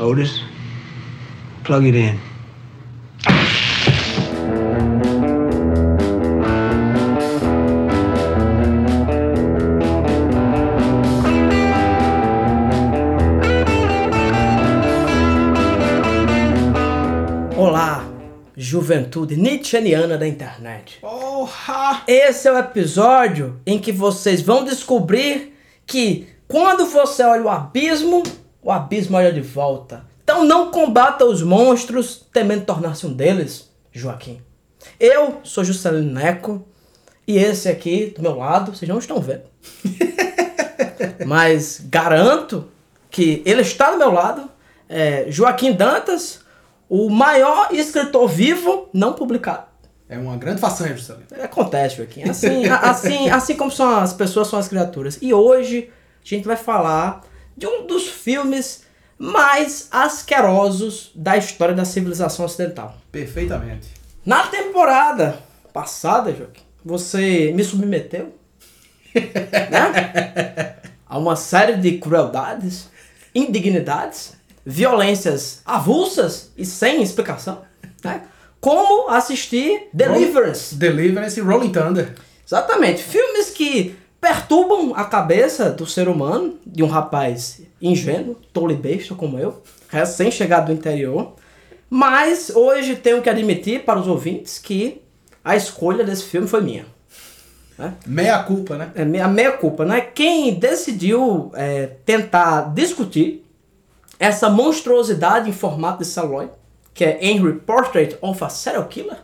Otis, plug it in. Olá, juventude nietzscheana da internet. Porra! Esse é o episódio em que vocês vão descobrir que quando você olha o abismo, o abismo olha de volta. Então não combata os monstros temendo tornar-se um deles, Joaquim. Eu sou Juscelino Neco e esse aqui do meu lado, vocês não estão vendo. Mas garanto que ele está do meu lado, é Joaquim Dantas, o maior escritor vivo não publicado. É uma grande façanha, Juscelino. Acontece, Joaquim. Assim, assim, assim como são as pessoas, são as criaturas. E hoje a gente vai falar de um dos filmes mais asquerosos da história da civilização ocidental. Perfeitamente. Na temporada passada, Joaquim, você me submeteu né? a uma série de crueldades, indignidades, violências avulsas e sem explicação. Né? Como assistir Deliverance. Deliverance e Rolling Thunder. Exatamente. Filmes que perturbam a cabeça do ser humano, de um rapaz ingênuo, tolo e besta como eu, recém-chegado do interior. Mas hoje tenho que admitir para os ouvintes que a escolha desse filme foi minha. Meia culpa, né? É a meia culpa, né? Quem decidiu é, tentar discutir essa monstruosidade em formato de celuloide, que é Henry Portrait of a Serial Killer,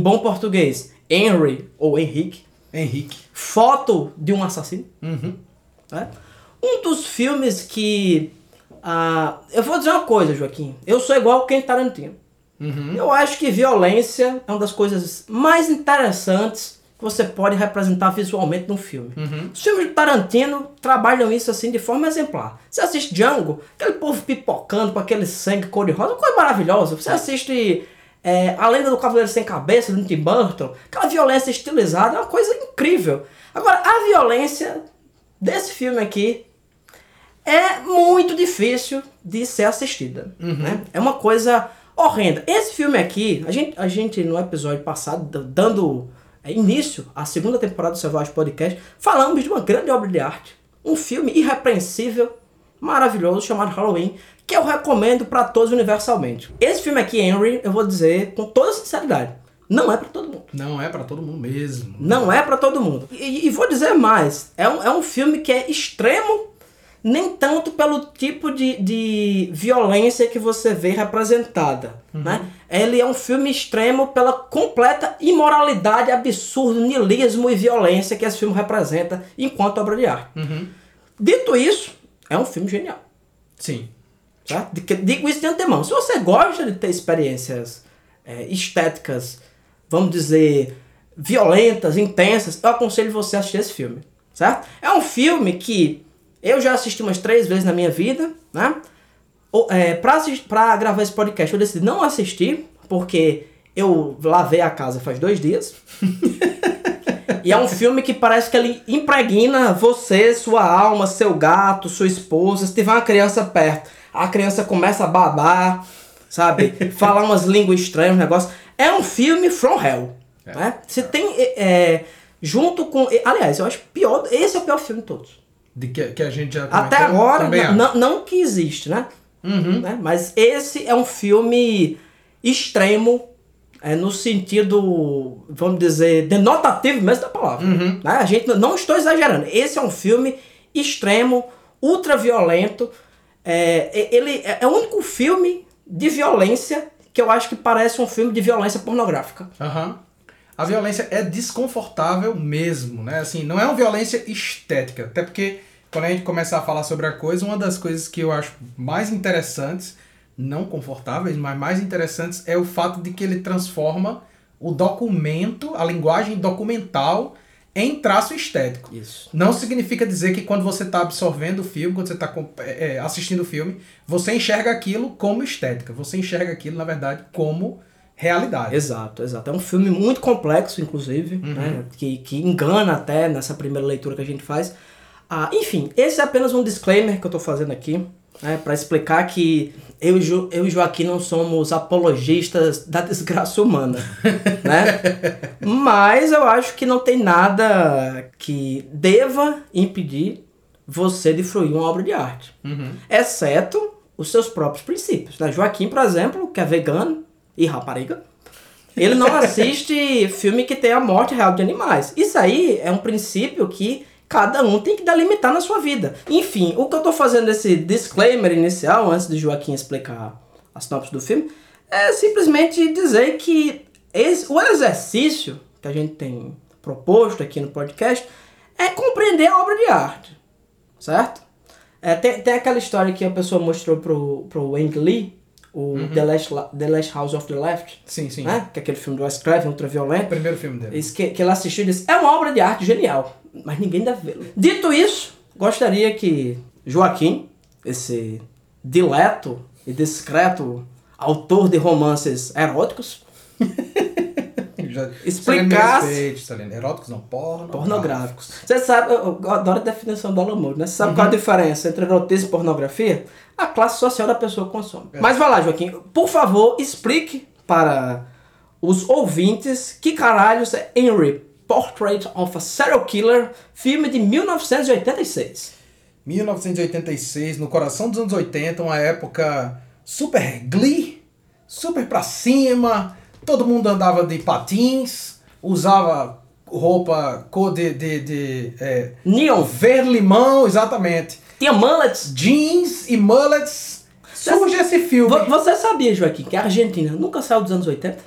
bom português, Henry ou Henrique, Henrique. foto de um assassino. Uhum. né? Um dos filmes que. ah, eu vou dizer uma coisa, Joaquim. Eu sou igual quem Tarantino. Uhum. Eu acho que violência é uma das coisas mais interessantes que você pode representar visualmente num filme. Uhum. Os filmes de Tarantino trabalham isso assim de forma exemplar. Você assiste Django, aquele povo pipocando com aquele sangue cor-de-rosa, coisa maravilhosa. Você assiste é, A Lenda do Cavaleiro Sem Cabeça, do Tim Burton, aquela violência estilizada, é uma coisa incrível. Agora, a violência desse filme aqui é muito difícil de ser assistida. Né? É uma coisa horrenda. Esse filme aqui, a gente, a gente no episódio passado, dando é, início à segunda temporada do Selvagem Podcast, falamos de uma grande obra de arte. Um filme irrepreensível, maravilhoso, chamado Halloween, que eu recomendo para todos universalmente. Esse filme aqui, Henry, eu vou dizer com toda sinceridade, não é para todo mundo. Não é pra todo mundo mesmo. Não é pra todo mundo. E, e vou dizer mais, é um, é um filme que é extremo, nem tanto pelo tipo de, de violência que você vê representada. Né? Ele é um filme extremo pela completa imoralidade, absurdo, niilismo e violência que esse filme representa enquanto obra de arte. Uhum. Dito isso, é um filme genial. Sim. Que- Digo isso de antemão. Se você gosta de ter experiências é, estéticas, vamos dizer, violentas, intensas, eu aconselho você a assistir esse filme. Certo? É um filme que eu já assisti umas três vezes na minha vida, né? O- É, pra, assist- pra gravar esse podcast, eu decidi não assistir, porque eu lavei a casa faz dois dias. E é um filme que parece que ele impregna você, sua alma, seu gato, sua esposa. Se tiver uma criança perto, a criança começa a babar, sabe? Falar umas línguas estranhas, um negócio. É um filme from hell. Né? Você tem. é, é, junto com. Aliás, eu acho pior. Esse é o pior filme de todos. De que, que a gente já Até agora, não, não que existe, né? Uhum. né? Mas esse é um filme extremo, é, no sentido, vamos dizer, denotativo mesmo da palavra. Uhum. Né? A gente não- estou exagerando. Esse é um filme extremo, ultra violento. É, e- ele é é o único filme de violência que eu acho que parece um filme de violência pornográfica. Aham. A violência é desconfortável mesmo, né? Assim, não é uma violência estética, até porque quando a gente começar a falar sobre a coisa, uma das coisas que eu acho mais interessantes, não confortáveis, mas mais interessantes, é o fato de que ele transforma o documento, a linguagem documental em traço estético. Isso. Não significa dizer que quando você está absorvendo o filme, quando você está assistindo o filme, você enxerga aquilo como estética. Você enxerga aquilo, na verdade, como realidade. Exato, exato. É um filme muito complexo, inclusive, Uhum. né? que, que engana até nessa primeira leitura que a gente faz. Ah, enfim, esse é apenas um disclaimer que eu estou fazendo aqui, né? para explicar que eu, e eu e Joaquim não somos apologistas da desgraça humana, né? Mas eu acho que não tem nada que deva impedir você de fruir uma obra de arte Uhum. exceto os seus próprios princípios. Né? Joaquim, por exemplo, que é vegano e rapariga, ele não assiste filme que tem a morte real de animais. Isso aí é um princípio que cada um tem que delimitar na sua vida. Enfim, o que eu tô fazendo esse disclaimer inicial, antes de Joaquim explicar a sinopse do filme, é simplesmente dizer que esse, o exercício que a gente tem proposto aqui no podcast é compreender a obra de arte certo? É, tem, tem aquela história que a pessoa mostrou pro, pro Ang Lee, o the, Last, La- the Last House of the Left, Sim, sim. né? Que é aquele filme do Wes Craven, ultraviolento. O primeiro filme dele. Que, que ele assistiu e disse, é uma obra de arte genial, mas ninguém deve vê-lo. Dito isso, gostaria que Joaquim, esse dileto e discreto autor de romances eróticos, Explicasse- Salene. Eróticos não, porno. pornográficos. Você sabe, eu, adoro a definição do Alan Moore, né? Você sabe qual a diferença entre erotismo e pornografia? A classe social da pessoa que consome. Mas vai lá, Joaquim, por favor, explique para os ouvintes que caralhos é Henry Portrait of a Serial Killer, filme de 1986. 1986, no coração dos anos 80, uma época super glee, super pra cima, todo mundo andava de patins, usava roupa cor de, de, de é, Neon, verde limão, exatamente, tinha mullets. jeans e mullets. Surge esse filme. Vo- Você sabia, Joaquim, que a Argentina nunca saiu dos anos 80?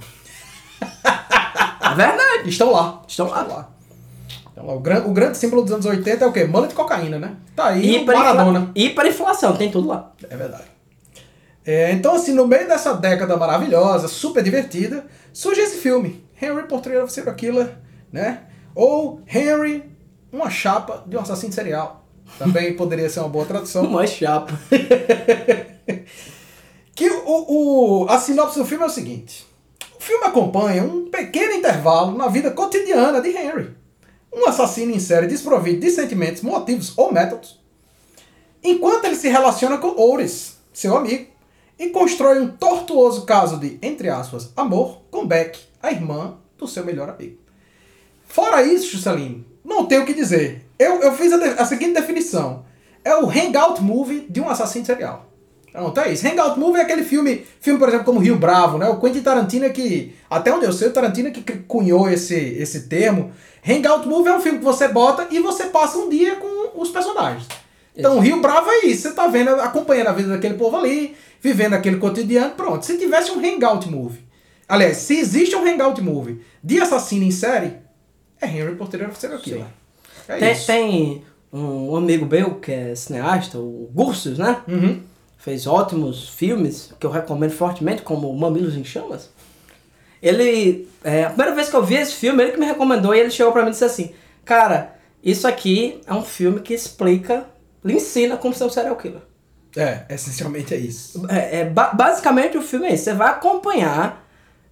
verdade. Estão lá. Estão lá. Estão lá. Estão lá. O, gran, o grande símbolo dos anos 80 é o quê? Mullet e cocaína, né? Tá aí Hiperinfla- Maradona. Hiperinflação, tem tudo lá. É verdade. É, então, assim, no meio dessa década maravilhosa, super divertida, surge esse filme, Henry Portrait of Serial Killer, né? Ou Henry, uma chapa de um assassino serial. Também poderia ser uma boa tradução. Uma chapa. Que o, o, a sinopse do filme é o seguinte: o filme acompanha um pequeno intervalo na vida cotidiana de Henry, um assassino em série desprovido de sentimentos, motivos ou métodos, enquanto ele se relaciona com Oris, seu amigo, e constrói um tortuoso caso de, entre aspas, amor com Beck, a irmã do seu melhor amigo. Fora isso, Juscelino, não tenho o que dizer. Eu, eu fiz a, de- a seguinte definição: é o hangout movie de um assassino serial. Pronto, é isso. Hangout Movie é aquele filme, filme, por exemplo, como Rio Bravo, né? O Quentin Tarantino é que, até onde eu sei, o Tarantino é que cunhou esse, esse termo. Hangout Movie é um filme que você bota e você passa um dia com os personagens. Então, Rio Bravo é isso. Você tá vendo, acompanhando a vida daquele povo ali, vivendo aquele cotidiano, pronto. Se tivesse um Hangout Movie, aliás, se existe um Hangout Movie de assassino em série, é Henry Porteiro Serial Killer. É tem, isso. tem um amigo meu que é cineasta, o Gursus, né? Uhum. Fez ótimos filmes que eu recomendo fortemente, como Mamilos em Chamas. Ele, é, a primeira vez que eu vi esse filme, ele que me recomendou e ele chegou pra mim e disse assim: Cara, isso aqui é um filme que explica, lhe ensina como ser um serial killer. É, essencialmente é isso. É, é, ba- basicamente o filme é isso. Você vai acompanhar.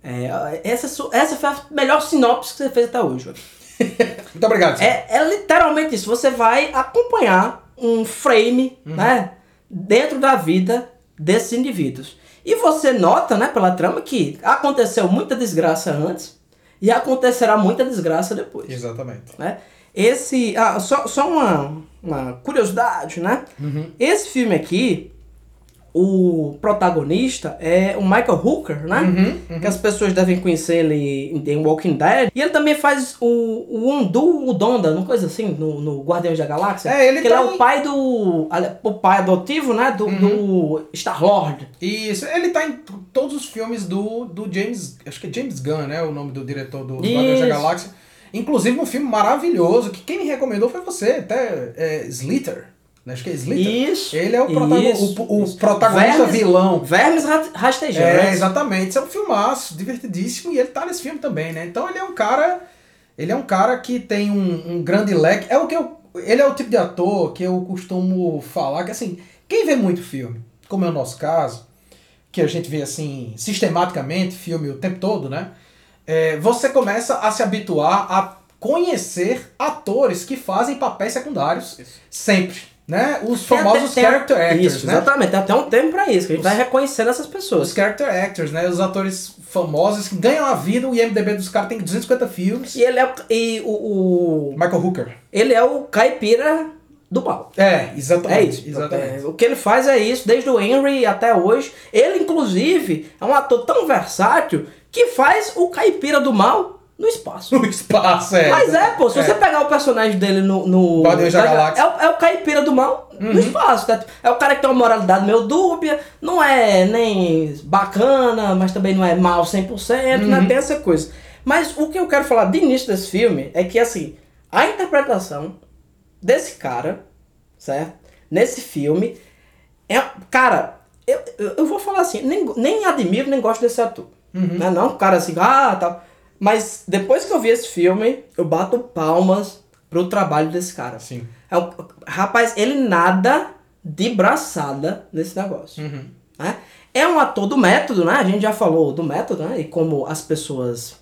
é, essa, essa foi a melhor sinopse que você fez até hoje. Muito obrigado. É, é literalmente isso. Você vai acompanhar um frame, né? Dentro da vida desses indivíduos. E você nota, né, pela trama, que aconteceu muita desgraça antes e acontecerá muita desgraça depois. Exatamente. Né? Esse. Ah, só só uma, uma curiosidade, né? Uhum. Esse filme aqui, o protagonista é o Michael Hooker, né? Uhum, Que as pessoas devem conhecer ele em The Walking Dead. E ele também faz o, o Ondu Udonda, uma coisa assim, no, no Guardiões da Galáxia. É, ele que ele é tá o em- pai do. O pai adotivo, né? Do, Uhum. do Star-Lord. Isso, ele tá em todos os filmes do, do James. Acho que é James Gunn, né? O nome do diretor do Guardiões da. Galáxia. Inclusive um filme maravilhoso que quem me recomendou foi você, até é, Slither. Né? Acho que é Slither. Isso. Ele é o, protago- isso, o- o isso. protagonista Vermes- vilão. Vermes rastejantes. É, exatamente. Isso é um filmaço, divertidíssimo, e ele tá nesse filme também, né? Então ele é um cara. Ele é um cara que tem um, um grande leque. É o que eu. Ele é o tipo de ator que eu costumo falar que assim, quem vê muito filme, como é o nosso caso, que a gente vê assim, sistematicamente, filme o tempo todo, né? É, você começa a se habituar a conhecer atores que fazem papéis secundários sempre. Né? Os Tem até- famosos tem- character actors, Isso, né? exatamente. Tem até um termo pra isso, que a gente vai reconhecendo essas Os pessoas. character actors, né? Os atores famosos que ganham a vida, o IMDB dos caras tem 250 filmes. E ele é, o- e o, o- Michael Hooker. ele é o caipira do mal. É, exatamente. É isso. Exatamente. O que ele faz é isso, desde o Henry até hoje. Ele, inclusive, é um ator tão versátil que faz o caipira do mal no espaço. No espaço, é. Mas é, pô, se É. você pegar o personagem dele no. no Guardiões da tá? Galáxia. É, o- é o caipira do mal Uhum. no espaço. tá? É o cara que tem uma moralidade meio dúbia, não é nem bacana, mas também não é mal 100%, né? Uhum. Tem essa coisa. Mas o que eu quero falar de início desse filme é que, assim, a interpretação desse cara, certo? Nesse filme, é. Cara, eu, eu, vou falar assim, nem, nem admiro, nem gosto desse ator. Uhum. Né? Não, um cara assim, ah, tal. Mas depois que eu vi esse filme, eu bato palmas pro trabalho desse cara. Sim. É um- rapaz, ele nada de braçada nesse negócio. Uhum. né? É um ator do método, né? A gente já falou do método, né? E como as pessoas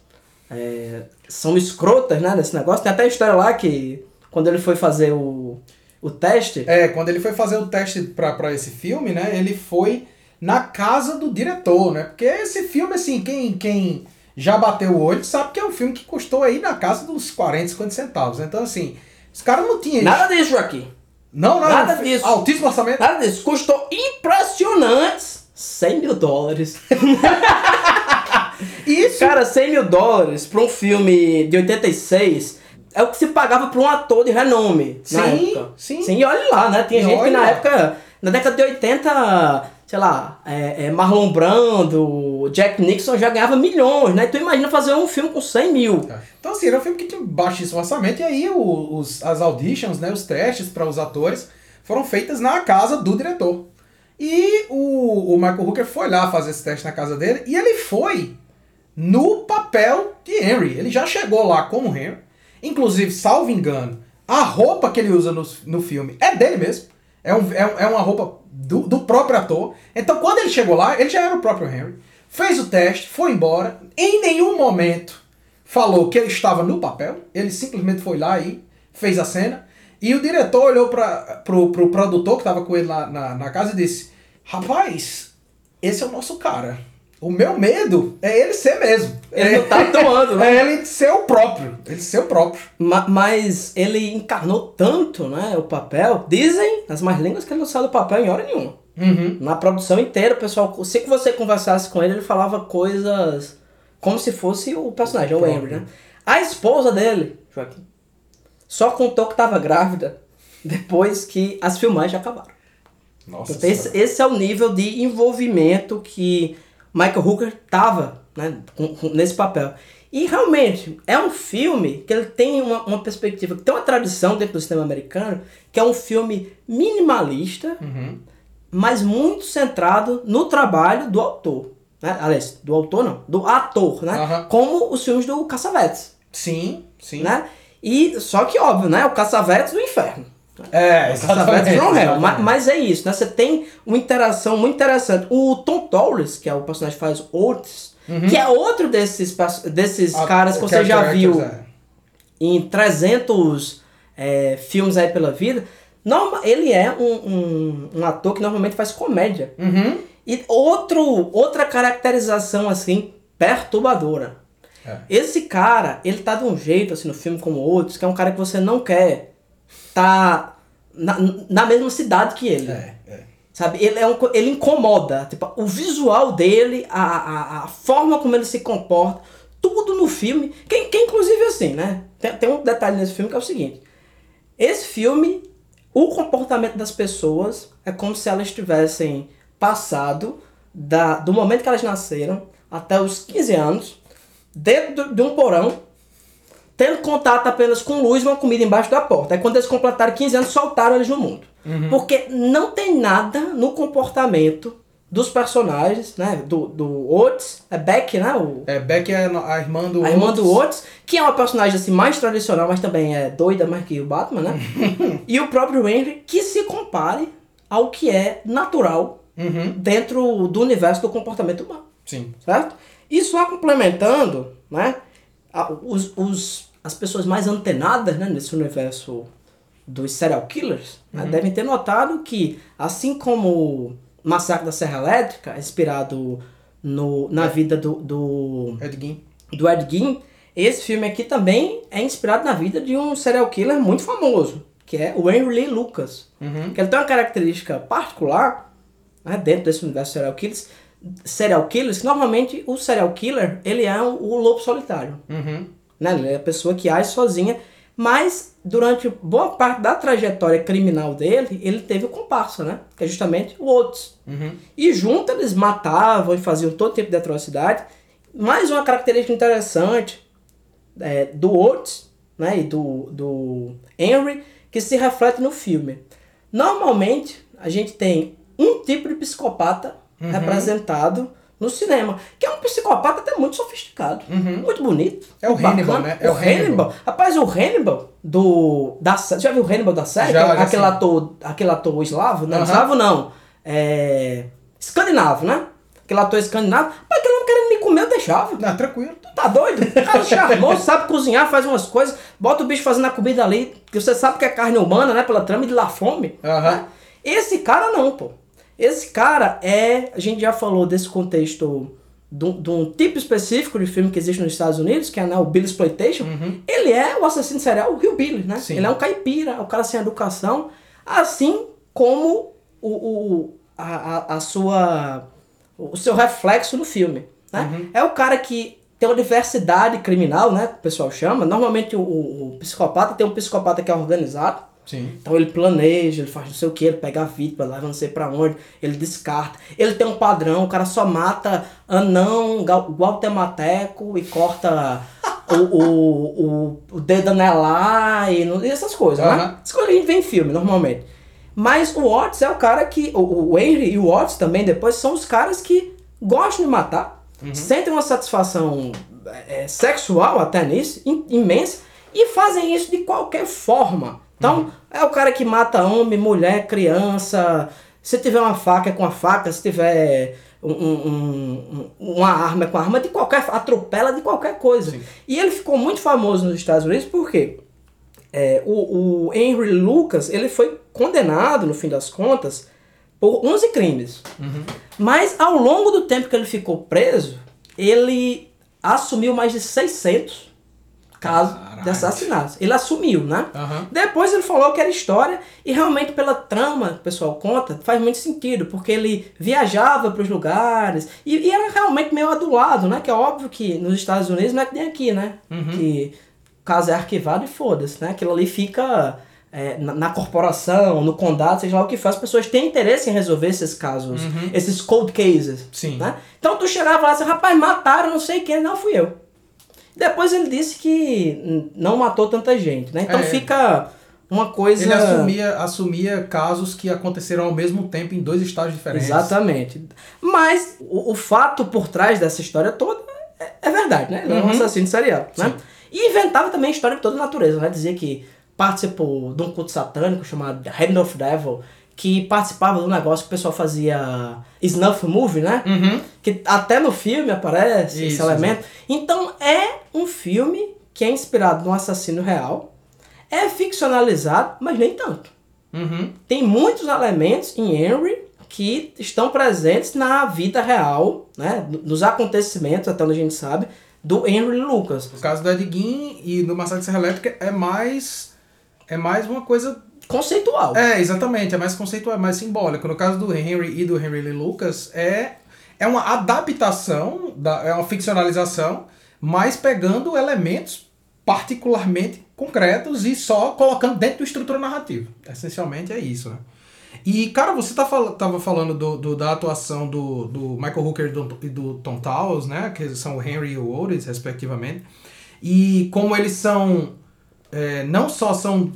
é, são escrotas, né? Nesse negócio. Tem até a história lá que quando ele foi fazer o, o teste, É, quando ele foi fazer o teste pra, pra esse filme, né? Ele foi na casa do diretor, né? Porque esse filme, assim, quem, quem já bateu o olho sabe que é um filme que custou aí na casa dos 40, 50 centavos. Então, assim, os caras não tinham. nada disso aqui. Não, nada não, disso. Altíssimo orçamento. Nada disso. Custou impressionantes 100 mil dólares. Isso. Cara, 100 mil dólares pra um filme de 86 é o que se pagava pra um ator de renome na Sim, época. sim. Sim, e olha lá, né? Tinha E gente que na lá. época, na década de 80, sei lá, é, é, Marlon Brando, Jack Nixon já ganhava milhões, né? Tu imagina fazer um filme com 100 mil. Então, assim, era um filme que tinha baixíssimo orçamento, e aí os, as auditions, né, os testes para os atores, foram feitas na casa do diretor. E o, o Michael Hooker foi lá fazer esse teste na casa dele, e ele foi no papel de Henry. Ele já chegou lá como Henry. Inclusive, salvo engano, a roupa que ele usa no, no filme é dele mesmo. É, um, é, é uma roupa do, do próprio ator. Então, quando ele chegou lá, ele já era o próprio Henry. Fez o teste, foi embora. Em nenhum momento falou que ele estava no papel. Ele simplesmente foi lá e fez a cena. E o diretor olhou para pro, pro produtor que estava com ele lá na, na casa e disse: Rapaz, esse é o nosso cara. O meu medo é ele ser mesmo. Ele é, não tá atuando, né? É ele ser o próprio. Ele ser o próprio. Ma- Mas ele encarnou tanto, né, o papel. Dizem as mais línguas que ele não saiu do papel em hora nenhuma. Uhum. Na produção inteira, o pessoal, se você conversasse com ele, ele falava coisas como se fosse o personagem, o Henry, né? A esposa dele, Joaquim, só contou que estava grávida depois que as filmagens acabaram. Nossa Então, esse, esse é o nível de envolvimento que Michael Hooker tava né, com- com- nesse papel. E realmente, é um filme que ele tem uma, uma perspectiva, que tem uma tradição dentro do cinema americano, que é um filme minimalista, Uhum. mas muito centrado no trabalho do autor. Né? Aliás, do autor não, do ator, né? Aham. Como os filmes do Caçavetes, Sim, sim. né? E, só que óbvio, né? O Caçavetes do inferno. É, Caçavetes from Hell. exatamente. Ma- Mas, é isso, né? Você tem uma interação muito interessante. O Tom Towles, que é o personagem que faz Otis, que é outro desses, desses A- caras que o você já character viu é. em 300 é, filmes aí pela vida. Norma, ele é um, um, um ator que normalmente faz comédia. Uhum. E outro, outra caracterização, assim, perturbadora. É. Esse cara, ele tá de um jeito, assim, no filme como outros, que é um cara que você não quer tá na, na mesma cidade que ele. É, é. Sabe? Ele, é um, ele incomoda. Tipo, o visual dele, a, a, a forma como ele se comporta, tudo no filme. Que, que inclusive assim, né? Tem, tem um detalhe nesse filme que é o seguinte. Esse filme, o comportamento das pessoas é como se elas tivessem passado da, do momento que elas nasceram até os 15 anos, dentro de um porão, tendo contato apenas com luz e uma comida embaixo da porta. Aí quando eles completaram 15 anos, soltaram eles no mundo. Porque não tem nada no comportamento dos personagens, né? Do, do Oates, é Beck, né? O, É, Beck é a irmã do a irmã do. Oates, que é uma personagem assim mais tradicional, mas também é doida mais que o Batman, né? e o próprio Henry, que se compare ao que é natural Uhum. dentro do universo do comportamento humano Sim. certo? E só complementando, né? Os, os, as pessoas mais antenadas né, nesse universo dos serial killers né, devem ter notado que, assim como Massacre da Serra Elétrica, inspirado no, na vida do, do, Ed Gein. do Ed Gein, esse filme aqui também é inspirado na vida de um serial killer muito famoso, que é o Henry Lee Lucas. Uhum. Que ele tem uma característica particular né, dentro desse universo serial killers, serial killers, que normalmente o serial killer ele é o, o lobo solitário. Uhum. Né? Ele é a pessoa que age sozinha, mas durante boa parte da trajetória criminal dele, ele teve o comparsa, né? Que é justamente o Oates. Uhum. E junto eles matavam e faziam todo tipo de atrocidade. Mais uma característica interessante é, do Oates né, e do, do Henry que se reflete no filme. Normalmente a gente tem um tipo de psicopata representado no cinema, que é um psicopata até muito sofisticado, muito bonito. É o bacana. Hannibal, né? É o o Hannibal. Hannibal. Rapaz, o Hannibal do da já viu o Hannibal da série? Já, já aquele sim. ator, aquele ator eslavo, não, Aham. eslavo não. É escandinavo, né? Aquele ator escandinavo. Mas aquele homem querendo me comer, eu deixava. Não, tranquilo. Tá doido? O cara charmoso, sabe cozinhar, faz umas coisas, bota o bicho fazendo a comida ali, que você sabe que é carne humana, né? Pela trama e de lá fome. Aham. né? Esse cara não, pô. Esse cara é. A gente já falou desse contexto de um, tipo específico de filme que existe nos Estados Unidos, que é né, o Bill Exploitation. Ele é o assassino serial, o Rio Billy, né? Sim. Ele é um caipira, é um cara sem educação, assim como o, o, a, a, sua, o seu reflexo no filme. Né? É o cara que tem uma diversidade criminal, né? Que o pessoal chama. Normalmente o, o, o psicopata tem um psicopata que é organizado. Sim. Então ele planeja, ele faz não sei o que, ele pega a vítima, leva não sei pra onde, ele descarta. Ele tem um padrão, o cara só mata anão, guatemateco e corta o, o, o, o dedo anelar e, e essas coisas, né? Aham. Essas coisas que a gente vê em filme, normalmente. Mas o Watts é o cara que. O, o Henry e o Watts também depois são os caras que gostam de matar, sentem uma satisfação é, sexual até nisso, im- imensa, e fazem isso de qualquer forma. Então, é o cara que mata homem, mulher, criança. Se tiver uma faca é com a faca, se tiver um- um- um- uma arma é com a arma, de qualquer atropela de qualquer coisa. Sim. E ele ficou muito famoso nos Estados Unidos por quê? É, o, o Henry Lucas ele foi condenado, no fim das contas, por 11 crimes. Mas ao longo do tempo que ele ficou preso, ele assumiu mais de 600 casos de Caralho. assassinatos. Ele assumiu, né? Aham. Depois ele falou que era história e realmente pela trama que o pessoal conta, faz muito sentido, porque ele viajava para os lugares e, e era realmente meio adulado, né? Que é óbvio que nos Estados Unidos não é que nem aqui, né? Que o caso é arquivado e foda-se, né? Aquilo ali fica é, na, na corporação, no condado, seja lá o que for, as pessoas têm interesse em resolver esses casos, esses cold cases. Sim. Né? Então tu chegava lá e rapaz, mataram não sei quem, não fui eu. Depois ele disse que não matou tanta gente, né? Então É. fica uma coisa. Ele assumia, assumia casos que aconteceram ao mesmo tempo em dois estados diferentes. Exatamente. Mas o, o fato por trás dessa história toda é, é verdade, né? Ele é um Uhum. assassino serial, né? E inventava também a história de toda a natureza, né? Dizia que participou de um culto satânico chamado Hand of Devil, que participava um negócio que o pessoal fazia snuff movie, né? Uhum. Que até no filme aparece esse Isso, elemento. Então é um filme que é inspirado num assassino real, é ficcionalizado, mas nem tanto. Uhum. Tem muitos elementos em Henry que estão presentes na vida real, né? Nos acontecimentos, até onde a gente sabe, do Henry Lucas. No caso do Ed Gein e no Massacre de Serra Elétrica é mais é mais uma coisa Conceitual. é exatamente é mais conceitual é mais simbólico no caso do Henry e do Henry Lee Lucas é é uma adaptação da, é uma ficcionalização mas pegando elementos particularmente concretos e só colocando dentro da estrutura narrativa essencialmente é isso né? E, cara, você tá fal tava falando do, do- da atuação do, do Michael Hooker e do, do Tom Towles, né? Que são o Henry e o Otis, respectivamente. E como eles são... é, não só são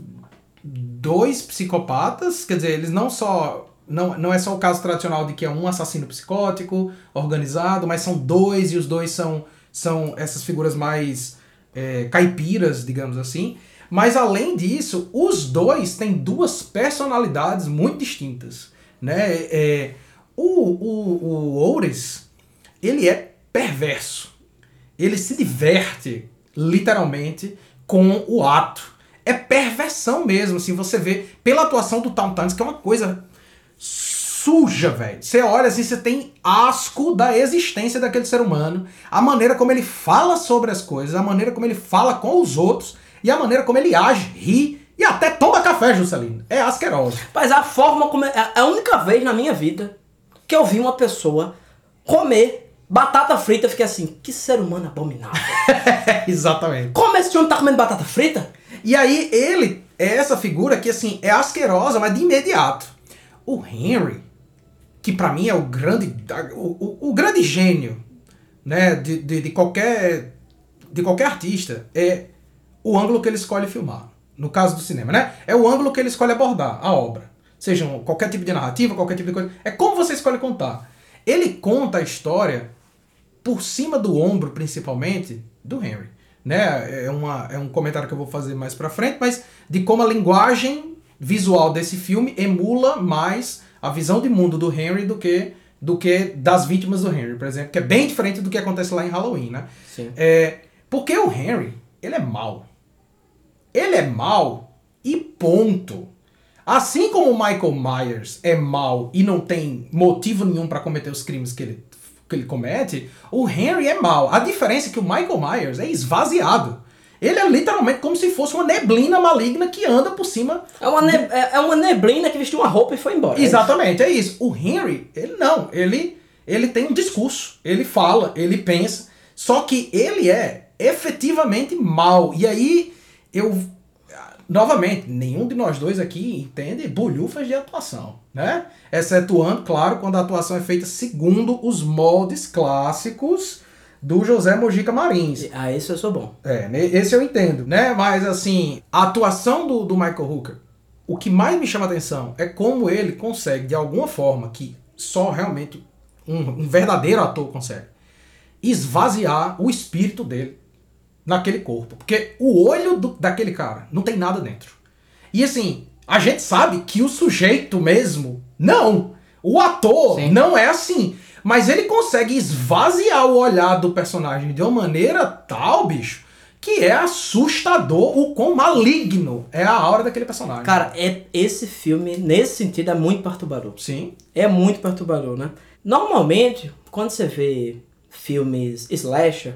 dois psicopatas, quer dizer, eles não só. Não, não é só o caso tradicional de que é um assassino psicótico, organizado, mas são dois e os dois são, são essas figuras mais é, caipiras, digamos assim. Mas além disso, os dois têm duas personalidades muito distintas. Né? É, o, o, o Oures, ele é perverso. Ele se diverte, literalmente, com o ato. É perversão mesmo, assim, você vê pela atuação do Tom Tanks, que é uma coisa suja, velho. Você olha assim, você tem asco da existência daquele ser humano, a maneira como ele fala sobre as coisas, a maneira como ele fala com os outros e a maneira como ele age, ri e até toma café, Juscelino. É asqueroso. Mas a forma como. É a única vez na minha vida que eu vi uma pessoa comer batata frita, fiquei assim, que ser humano abominável. Exatamente. Como esse homem tá comendo batata frita? E aí ele é essa figura que assim é asquerosa, mas de imediato. O Henry, que para mim é o grande o, o, o grande gênio, né, de, de, de, qualquer de qualquer artista é o ângulo que ele escolhe filmar. No caso do cinema, né? É o ângulo que ele escolhe abordar a obra. Seja qualquer tipo de narrativa, qualquer tipo de coisa. É como você escolhe contar. Ele conta a história por cima do ombro, principalmente, do Henry. Né? É, uma, é um comentário que eu vou fazer mais pra frente, mas de como a linguagem visual desse filme emula mais a visão de mundo do Henry do que do que das vítimas do Henry, por exemplo, que é bem diferente do que acontece lá em Halloween, né? Sim. É, porque o Henry, ele é mau. Ele é mau e ponto. Assim como o Michael Myers é mau e não tem motivo nenhum para cometer os crimes que ele, que ele comete, o Henry é mau. A diferença é que o Michael Myers é esvaziado. Ele é literalmente como se fosse uma neblina maligna que anda por cima. É uma, ne é, é uma neblina que vestiu uma roupa e foi embora. Exatamente, é isso. O Henry, ele não. Ele, ele tem um discurso. Ele fala, ele pensa. Só que ele é efetivamente mal. E aí eu novamente, nenhum de nós dois aqui entende bolhufas de atuação, né? Excetuando, claro, quando a atuação é feita segundo os moldes clássicos do José Mojica Marins. Ah, esse eu sou bom. É, esse eu entendo, né? Mas assim, a atuação do, do Michael Hooker, o que mais me chama a atenção é como ele consegue, de alguma forma, que só realmente um, um verdadeiro ator consegue, esvaziar o espírito dele naquele corpo. Porque o olho do, daquele cara não tem nada dentro. E assim, a gente sabe que o sujeito mesmo, não. O ator Sim. não é assim. Mas ele consegue esvaziar o olhar do personagem de uma maneira tal, bicho, que é assustador o quão maligno é a aura daquele personagem. Cara, é, esse filme, nesse sentido, é muito perturbador. Sim. É muito perturbador, né? Normalmente, quando você vê filmes slasher,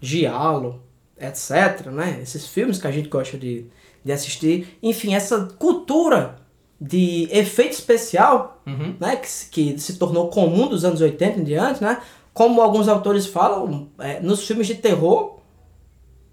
giallo, etc, né? Esses filmes que a gente gosta de, de assistir. Enfim, essa cultura de efeito especial, uhum. né? Que, que se tornou comum dos anos 80 em diante, né? Como alguns autores falam, é, nos filmes de terror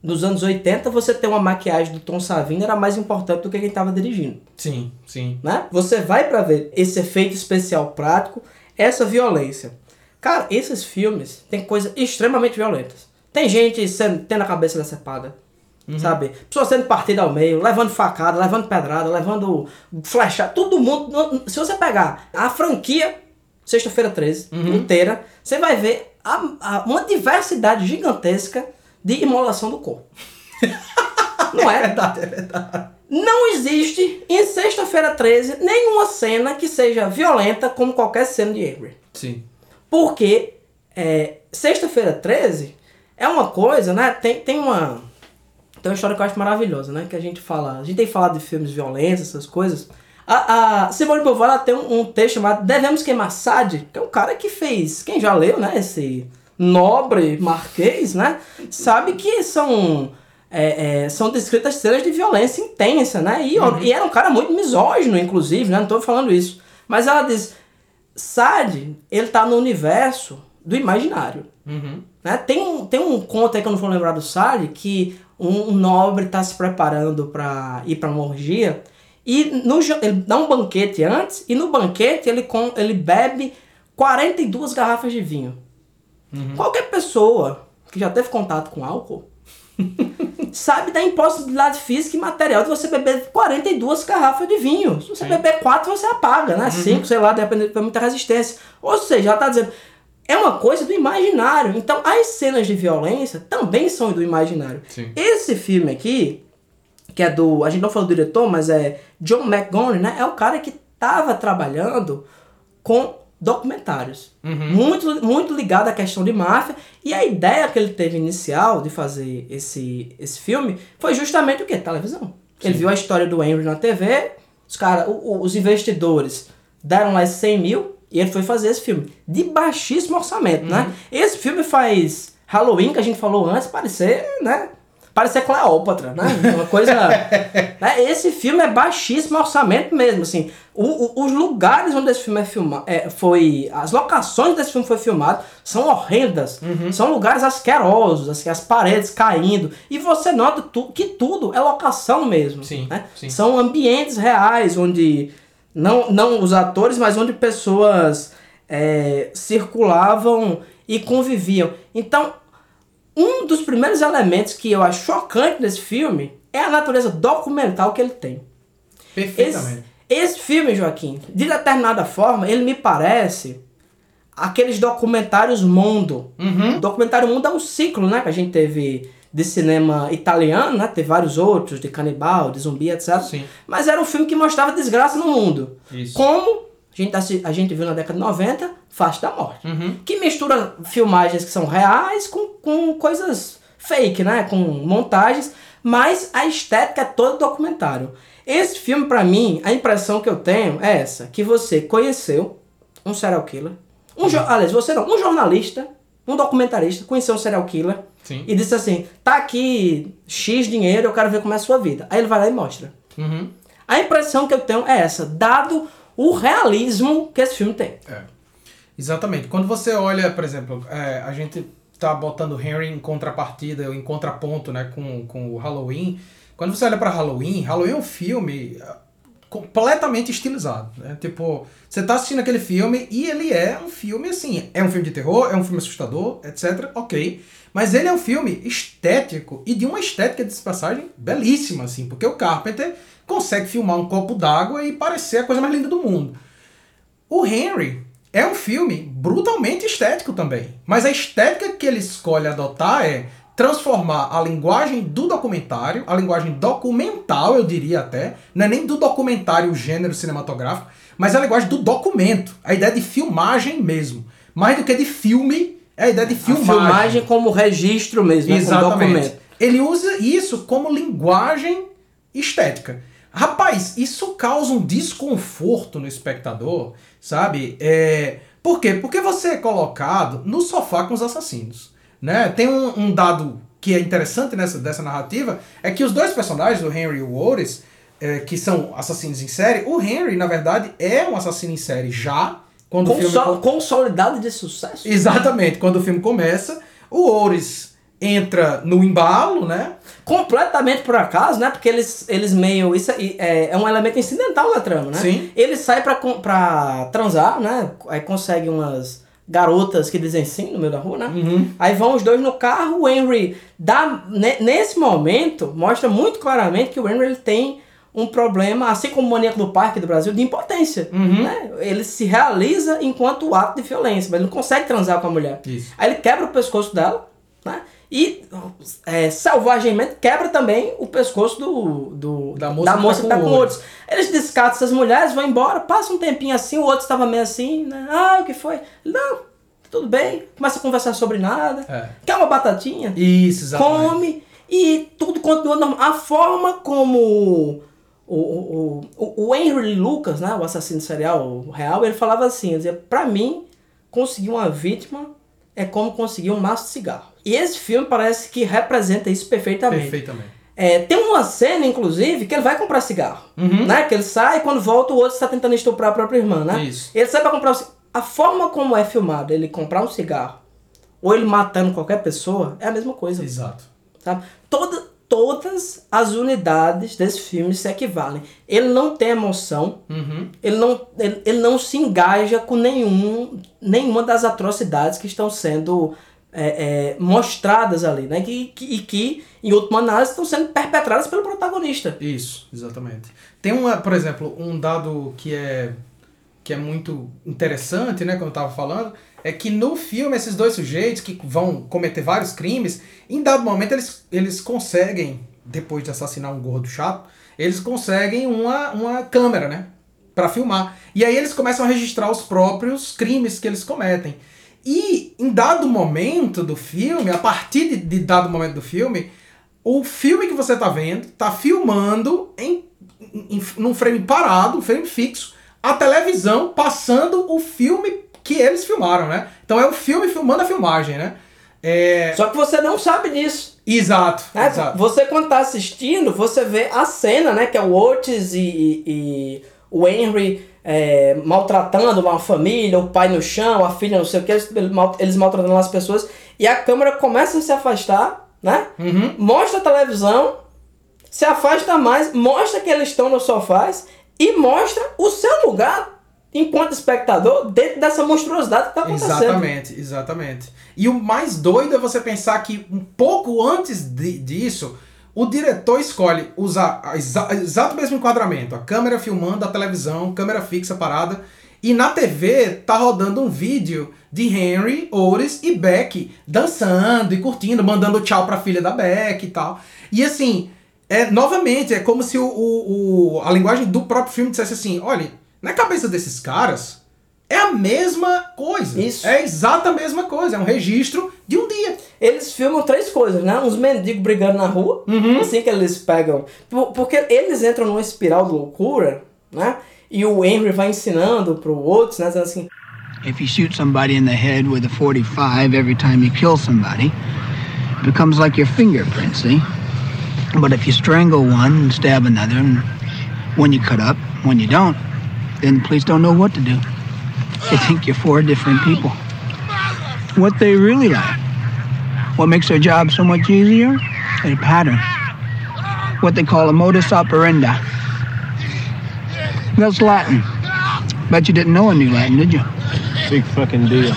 nos anos 80, você ter uma maquiagem do Tom Savini era mais importante do que quem estava dirigindo. Sim, sim. Né? Você vai para ver esse efeito especial prático, essa violência. Cara, esses filmes têm coisas extremamente violentas. Tem gente sendo, tendo a cabeça decepada. Uhum. Sabe? Pessoas sendo partida ao meio, levando facada, levando pedrada, levando flecha. Todo mundo. Se você pegar a franquia Sexta-feira 13 uhum. inteira, você vai ver a, a, uma diversidade gigantesca de imolação do corpo. Não é? É verdade, é verdade. Não existe em Sexta-feira 13 nenhuma cena que seja violenta como qualquer cena de Avery. Sim. Porque é, Sexta-feira 13 é uma coisa, né? Tem, tem uma. Tem uma história que eu acho maravilhosa, né? Que a gente fala. A gente tem falado de filmes violentos, essas coisas. A, a Simone Beauvoir tem um, um, texto chamado Devemos Queimar Sade, que é um cara que fez. Quem já leu, né? Esse nobre marquês, né? Sabe que são. É, é, são descritas cenas de violência intensa, né? E, uhum. e era um cara muito misógino, inclusive, né? Não tô falando isso. Mas ela diz: Sade, ele tá no universo do imaginário. Uhum. Né? Tem, um, tem um conto aí que eu não vou lembrar do Sade, que um, um nobre está se preparando para ir para uma orgia e no, ele dá um banquete antes e no banquete ele, com, ele bebe 42 garrafas de vinho. Uhum. Qualquer pessoa que já teve contato com álcool sabe da impossibilidade física e material de você beber 42 garrafas de vinho. Se você Sim. beber 4, você apaga, né? 5, sei lá, dependendo de muita resistência. Ou seja, ela tá dizendo, é uma coisa do imaginário. Então, as cenas de violência também são do imaginário. Sim. Esse filme aqui, que é do. A gente não falou do diretor, mas é John McGonigal, né? É o cara que tava trabalhando com documentários. Muito, muito ligado à questão de máfia. E a ideia que ele teve inicial de fazer esse, esse filme foi justamente o quê? Televisão. Ele viu a história do Henry na TV, os, cara, o- o- os investidores deram lá 100 mil e ele foi fazer esse filme. De baixíssimo orçamento, né? Esse filme faz Halloween, que a gente falou antes, parecer, né? Parecer Cleópatra, né? Uma coisa. né? Esse filme é baixíssimo orçamento mesmo, assim. O- o- os lugares onde esse filme é filmado, é, foi. As locações desse filme foi filmado são horrendas. São lugares asquerosos, assim, as paredes caindo. E você nota tu- que tudo é locação mesmo. Sim, né? sim. São ambientes reais onde. Não, não os atores, mas onde pessoas é, circulavam e conviviam. Então, um dos primeiros elementos que eu acho chocante nesse filme é a natureza documental que ele tem. Esse, Perfeitamente. esse filme, Joaquim, de determinada forma, ele me parece aqueles documentários Mundo. Uhum. O documentário Mundo é um ciclo, né? Que a gente teve de cinema italiano, né? Teve vários outros, de canibal, de zumbi, etc. Sim. Mas era um filme que mostrava desgraça no mundo. Isso. Como a gente, assi- a gente viu na década de 90, Face da Morte. Uhum. Que mistura filmagens que são reais com, com coisas fake, né? Com montagens, mas a estética é todo documentário. Esse filme, pra mim, a impressão que eu tenho é essa: que você conheceu um serial killer. Um, jo- aliás, você não, um jornalista, um documentarista, conheceu um serial killer Sim. e disse assim: tá aqui X dinheiro, eu quero ver como é a sua vida. Aí ele vai lá e mostra. Uhum. A impressão que eu tenho é essa, dado o realismo que esse filme tem. É. Exatamente. Quando você olha, por exemplo, é, a gente tá botando Henry em contrapartida, em contraponto, né, com, com o Halloween. Quando você olha para Halloween, Halloween é um filme completamente estilizado, né? Tipo, você tá assistindo aquele filme e ele é um filme assim, é um filme de terror, é um filme assustador, etc, ok. Mas ele é um filme estético e de uma estética de passagem belíssima, assim, porque o Carpenter consegue filmar um copo d'água e parecer a coisa mais linda do mundo. O Henry é um filme brutalmente estético também. Mas a estética que ele escolhe adotar é transformar a linguagem do documentário, a linguagem documental, eu diria até, não é nem do documentário o gênero cinematográfico, mas a linguagem do documento, a ideia de filmagem mesmo. Mais do que de filme, é a ideia de A filmagem. filmagem como registro mesmo, né, Exatamente. documento. Ele usa isso como linguagem estética. Rapaz, isso causa um desconforto no espectador, sabe? É... Por quê? Porque você é colocado no sofá com os assassinos. Né? Tem um, um dado que é interessante nessa dessa narrativa, é que os dois personagens, o Henry e o Otis, é, que são assassinos em série, o Henry, na verdade, é um assassino em série já, quando o filme... Consol consolidado de sucesso. Exatamente, quando o filme começa, o Oris entra no embalo, né? Completamente por acaso, né? Porque eles, eles meio. Isso é, é um elemento incidental da trama, né? Sim. Ele sai pra, pra transar, né? Aí consegue umas garotas que dizem sim no meio da rua, né? Uhum. Aí vão os dois no carro, o Henry dá. ne- nesse momento, mostra muito claramente que o Henry ele tem um problema, assim como o maníaco do parque do Brasil, de impotência. Uhum. Né? Ele se realiza enquanto ato de violência, mas ele não consegue transar com a mulher. Isso. Aí ele quebra o pescoço dela, né? E é, selvagemmente quebra também o pescoço do, do- Da moça que que tá tá com com o outros. Eles descartam essas mulheres, vão embora, passa um tempinho assim, o outro estava meio assim, né? Ah, o que foi? Não, tudo bem. Começa a conversar sobre nada. É. Quer uma batatinha? Isso, exatamente. come e tudo continua normal. A forma como o, o, o, o Henry Lucas, né, o assassino serial real, ele falava assim, ele dizia, pra mim, conseguir uma vítima é como conseguir um maço de cigarro. E esse filme parece que representa isso perfeitamente. Perfeitamente. É, tem uma cena, inclusive, que ele vai comprar cigarro. Uhum. Né? Que ele sai e quando volta o outro está tentando estuprar a própria irmã, né? Isso. Ele sai pra comprar o ci- A forma como é filmado ele comprar um cigarro ou ele matando qualquer pessoa é a mesma coisa. Exato. Sabe? Toda, todas as unidades desse filme se equivalem. Ele não tem emoção, Uhum. ele não, ele, ele não se engaja com nenhum, nenhuma das atrocidades que estão sendo é, é, mostradas ali, né? Que, que, e que, em última análise, estão sendo perpetradas pelo protagonista. Isso, exatamente. Tem uma, por exemplo, um dado que é que é muito interessante, né, como eu estava falando, é que no filme esses dois sujeitos que vão cometer vários crimes, em dado momento eles, eles conseguem, depois de assassinar um gordo chato, eles conseguem uma, uma câmera, né, para filmar. E aí eles começam a registrar os próprios crimes que eles cometem. E em dado momento do filme, a partir de, de dado momento do filme, o filme que você tá vendo tá filmando em, em, num frame parado, um frame fixo, a televisão passando o filme que eles filmaram, né? Então é o filme filmando a filmagem, né? É... Só que você não sabe disso. Exato, né? exato. Você quando tá assistindo, você vê a cena, né? Que é o Otis e, e, e o Henry é, maltratando uma família, o pai no chão, a filha não sei o que, eles, eles maltratando as pessoas. E a câmera começa a se afastar, né? Uhum. Mostra a televisão, se afasta mais, mostra que eles estão nos sofás e mostra o seu lugar enquanto espectador dentro dessa monstruosidade que está acontecendo. Exatamente, exatamente. E o mais doido é você pensar que um pouco antes de, disso, o diretor escolhe usar exa exato mesmo enquadramento, a câmera filmando a televisão, câmera fixa parada, e na TV tá rodando um vídeo de Henry, Oris e Beck dançando e curtindo, mandando tchau pra filha da Beck e tal. E assim, é, novamente, é como se o, o, o, a linguagem do próprio filme dissesse assim: olha, na cabeça desses caras é a mesma coisa. Isso. É exata a mesma coisa. É um registro de um dia. Eles filmam três coisas, né? Uns mendigos brigando na rua, Uhum. assim que eles pegam. Por- Porque eles entram numa espiral de loucura, né? E o Henry vai ensinando pro Oates, né? Dizendo assim: If you shoot somebody in the head with a 45 every time you kill somebody, it becomes like your fingerprint, see? But if you strangle one and stab another, and when you cut up, when you don't, then the police don't know what to do. They think you're four different people. What they really like, what makes their job so much easier, is a pattern. What they call a modus operandi. That's Latin. Bet you didn't know any Latin, did you? Big fucking deal.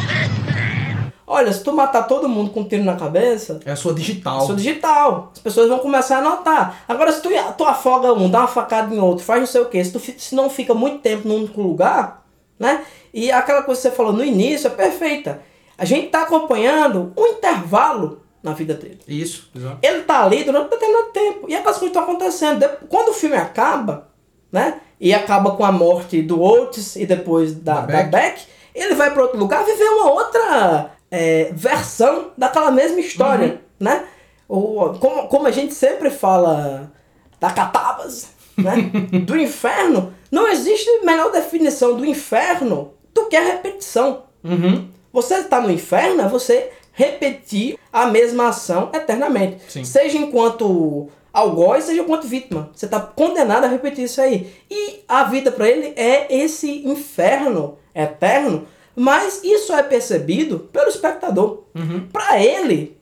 Olha, se tu matar todo mundo com um tiro na cabeça, É a sua digital. é digital. As pessoas vão começar a notar. Agora, se tu, tu afoga um, dá uma facada em outro, faz não sei o que, se tu se não fica muito tempo num único lugar, né? E aquela coisa que você falou no início é perfeita. A gente tá acompanhando um intervalo na vida dele. Isso, exato. Ele tá ali durante um determinado tempo. E aquelas coisas estão acontecendo. Quando o filme acaba, né? E acaba com a morte do Oates e depois da, Da da Beck. Beck, ele vai para outro lugar viver uma outra é, versão daquela mesma história, né? O, como, como a gente sempre fala da catabas, né? do inferno, não existe melhor definição do inferno do que a repetição. Uhum. Você está no inferno é você repetir a mesma ação eternamente. Sim. Seja enquanto algoz, seja enquanto vítima. Você está condenado a repetir isso aí. E a vida para ele é esse inferno eterno, mas isso é percebido pelo espectador. Para ele,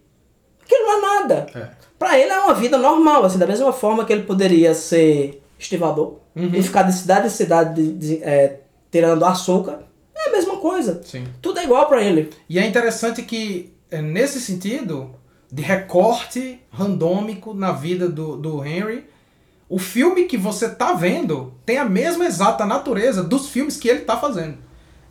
aquilo não é nada. É. Para ele é uma vida normal, assim, da mesma forma que ele poderia ser estivador e ficar de cidade em cidade de- de- é, tirando açúcar. É a mesma coisa. Sim. Tudo é igual para ele. E é interessante que, é, nesse sentido, de recorte randômico na vida do, do Henry, o filme que você tá vendo tem a mesma exata natureza dos filmes que ele tá fazendo.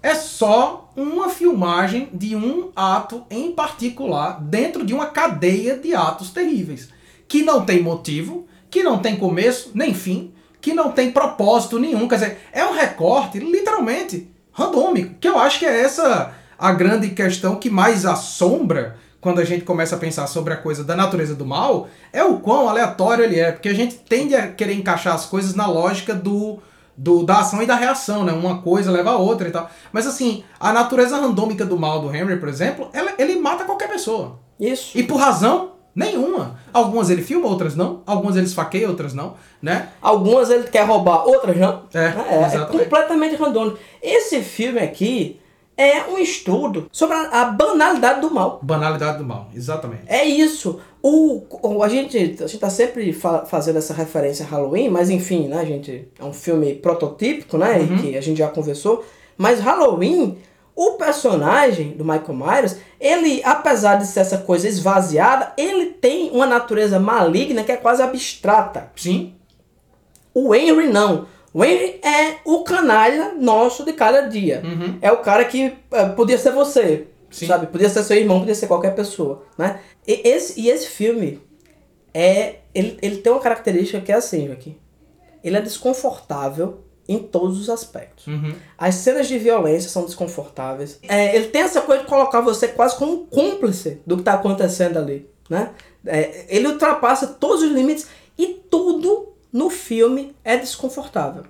É só uma filmagem de um ato em particular dentro de uma cadeia de atos terríveis. Que não tem motivo, que não tem começo nem fim, que não tem propósito nenhum. Quer dizer, é um recorte literalmente randômico. Que eu acho que é essa a grande questão que mais assombra quando a gente começa a pensar sobre a coisa da natureza do mal, é o quão aleatório ele é. Porque a gente tende a querer encaixar as coisas na lógica do, do da ação e da reação, né? Uma coisa leva a outra e tal. Mas assim, a natureza randômica do mal do Henry, por exemplo, ela- ele mata qualquer pessoa. Isso. E por razão nenhuma. Algumas ele filma, outras não. Algumas ele esfaqueia, outras não, né? Algumas ele quer roubar, outras não. É, é, é exatamente. completamente randômico. Esse filme aqui é um estudo sobre a, a banalidade do mal. Banalidade do mal, exatamente. É isso. O, o- a gente a gente tá sempre fa- fazendo essa referência a Halloween, mas enfim, né, gente? É um filme prototípico, né? Uhum. Que a gente já conversou. Mas Halloween, O personagem do Michael Myers, ele, apesar de ser essa coisa esvaziada, ele tem uma natureza maligna que é quase abstrata. Sim. O Henry não. O Henry é o canalha nosso de cada dia. É o cara que eh, podia ser você, Sim. sabe? Podia ser seu irmão, podia ser qualquer pessoa, né? E esse, e esse filme é ele, ele tem uma característica que é assim, aqui. Ele é desconfortável em todos os aspectos. As cenas de violência são desconfortáveis. É, ele tem essa coisa de colocar você quase como um cúmplice do que está acontecendo ali, né? É, ele ultrapassa todos os limites e tudo no filme é desconfortável.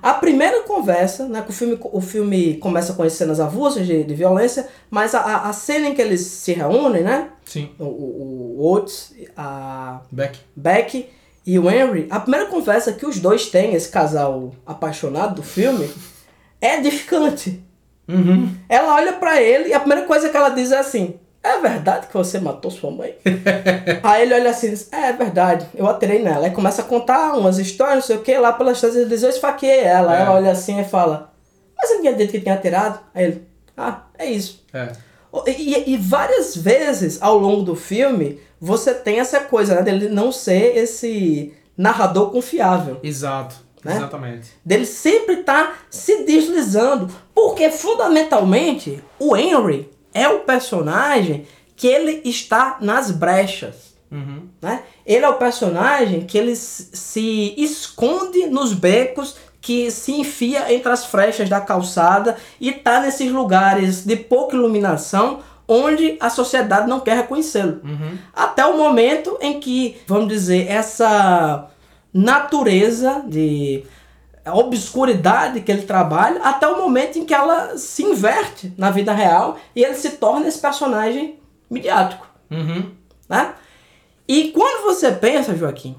A primeira conversa, né, que o filme, o filme começa com as cenas avulsas de, de violência, mas a- a, cena em que eles se reúnem, né? Sim. O, o, o Oates, a Beck. Beck e o Henry, a primeira conversa que os dois têm, esse casal apaixonado do filme, é edificante. Ela olha pra ele e a primeira coisa que ela diz é assim: É verdade que você matou sua mãe? Aí ele olha assim e diz: É, é verdade, eu atirei nela. Aí começa a contar umas histórias, não sei o que, lá pelas histórias ele diz: Eu esfaqueei ela. É. ela olha assim e fala: Mas eu não tinha dito que tinha atirado? Aí ele: Ah, é isso. É. E, e várias vezes ao longo do filme você tem essa coisa, né? Dele não ser esse narrador confiável. Exato. Né? Exatamente. Dele sempre tá se deslizando. Porque fundamentalmente o Henry é o personagem que ele está nas brechas. Né? Ele é o personagem que ele se esconde nos becos, que se enfia entre as frechas da calçada e tá nesses lugares de pouca iluminação onde a sociedade não quer reconhecê-lo. Até o momento em que, vamos dizer, essa natureza de obscuridade que ele trabalha, até o momento em que ela se inverte na vida real e ele se torna esse personagem midiático Uhum. né? E quando você pensa, Joaquim,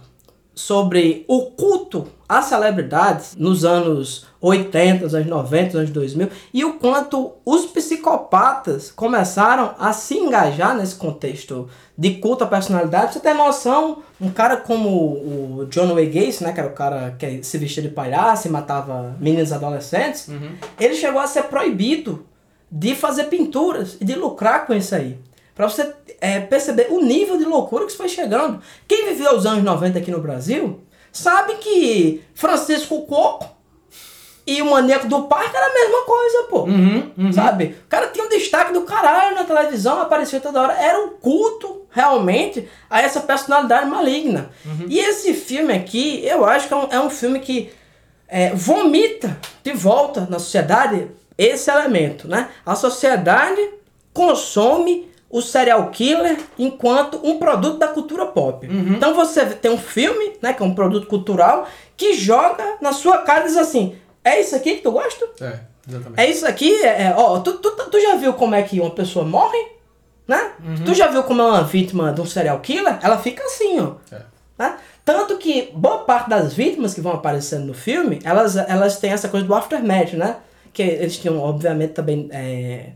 sobre o culto às celebridades nos anos 80, anos 90, anos 2000, e o quanto os psicopatas começaram a se engajar nesse contexto de culto à personalidade, você tem noção, um cara como o John Wayne Gacy, né, que era o cara que se vestia de palhaço e matava meninos adolescentes, ele chegou a ser proibido de fazer pinturas e de lucrar com isso aí. Pra você é, perceber o nível de loucura que isso foi chegando. Quem viveu os anos 90 aqui no Brasil sabe que Francisco Coco e o Maníaco do Parque era a mesma coisa, pô. Uhum, Sabe? O cara tinha um destaque do caralho na televisão, aparecia toda hora. Era um culto, realmente, a essa personalidade maligna. E esse filme aqui, eu acho que é um, é um filme que é, vomita de volta na sociedade esse elemento, né? A sociedade consome o serial killer enquanto um produto da cultura pop. Então você tem um filme, né, que é um produto cultural, que joga na sua cara e diz assim, é isso aqui que tu gosta? É, exatamente. É isso aqui, é, é, ó, tu, tu, tu já viu como é que uma pessoa morre? Né? Tu já viu como é uma vítima de um serial killer? Ela fica assim, ó. É. Né? Tanto que boa parte das vítimas que vão aparecendo no filme, elas, elas têm essa coisa do aftermath, né? Que eles tinham, obviamente, também, é,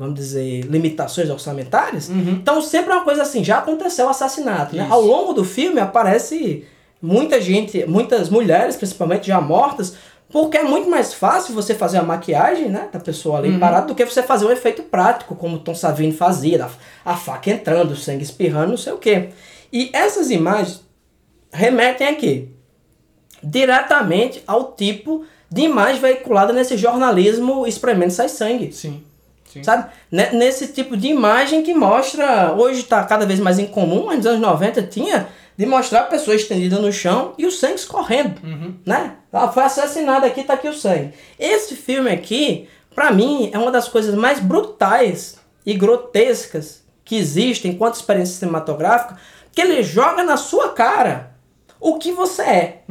vamos dizer, limitações orçamentárias. Então sempre é uma coisa assim, já aconteceu o assassinato, né? Ao longo do filme aparece muita gente, muitas mulheres, principalmente, já mortas, porque é muito mais fácil você fazer a maquiagem, né, da pessoa ali parada, do que você fazer um efeito prático, como o Tom Savini fazia, a faca entrando, o sangue espirrando, não sei o quê. E essas imagens remetem a quê? Diretamente ao tipo de imagem veiculada nesse jornalismo espremendo sai sangue. Sim. Sim. Sabe? Ne- Nesse tipo de imagem que mostra, hoje está cada vez mais incomum, mas nos anos 90 tinha, de mostrar a pessoa estendida no chão e o sangue escorrendo. Né? Ela foi assassinada aqui, tá aqui o sangue. Esse filme aqui, pra mim, é uma das coisas mais brutais e grotescas que existem enquanto experiência cinematográfica, que ele joga na sua cara o que você é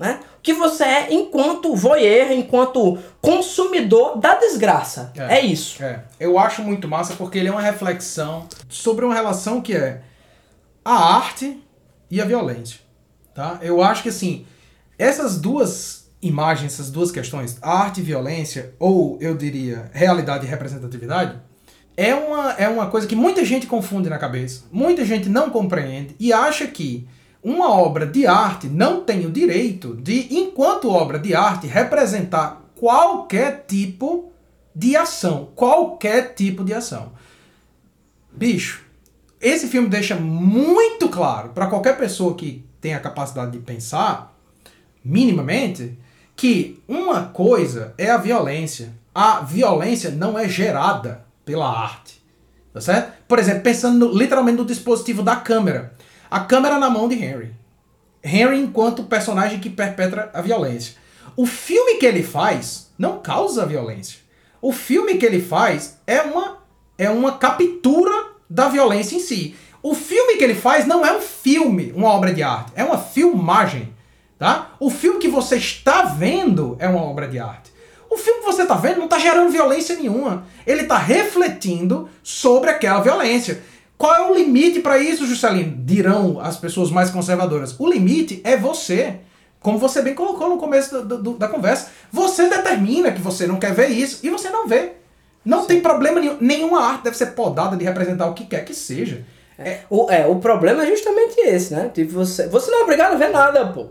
né? Que você é enquanto voyeur, enquanto consumidor da desgraça. É, É. isso. É, eu acho muito massa porque ele é uma reflexão sobre uma relação que é a arte e a violência, tá? Eu acho que assim, essas duas imagens, essas duas questões, arte e violência, ou eu diria realidade e representatividade, é uma, é uma coisa que muita gente confunde na cabeça, muita gente não compreende e acha que uma obra de arte não tem o direito de, enquanto obra de arte, representar qualquer tipo de ação. Qualquer tipo de ação. Bicho, esse filme deixa muito claro para qualquer pessoa que tem a capacidade de pensar, minimamente, que uma coisa é a violência. A violência não é gerada pela arte. Tá certo? Por exemplo, pensando no- literalmente no dispositivo da câmera. A câmera na mão de Henry. Henry enquanto personagem que perpetra a violência. O filme que ele faz não causa violência. O filme que ele faz é uma, é uma captura da violência em si. O filme que ele faz não é um filme, uma obra de arte, é uma filmagem, tá? O filme que você está vendo é uma obra de arte. O filme que você está vendo não está gerando violência nenhuma. Ele está refletindo sobre aquela violência. Qual é o limite para isso, Juscelino? Dirão as pessoas mais conservadoras. O limite é você. Como você bem colocou no começo do- do- da conversa. Você determina que você não quer ver isso e você não vê. Não tem problema nenhum. Nenhuma arte deve ser podada de representar o que quer que seja. É, O, é, o problema é justamente esse, né? Tipo, você, você não é obrigado a ver nada, pô.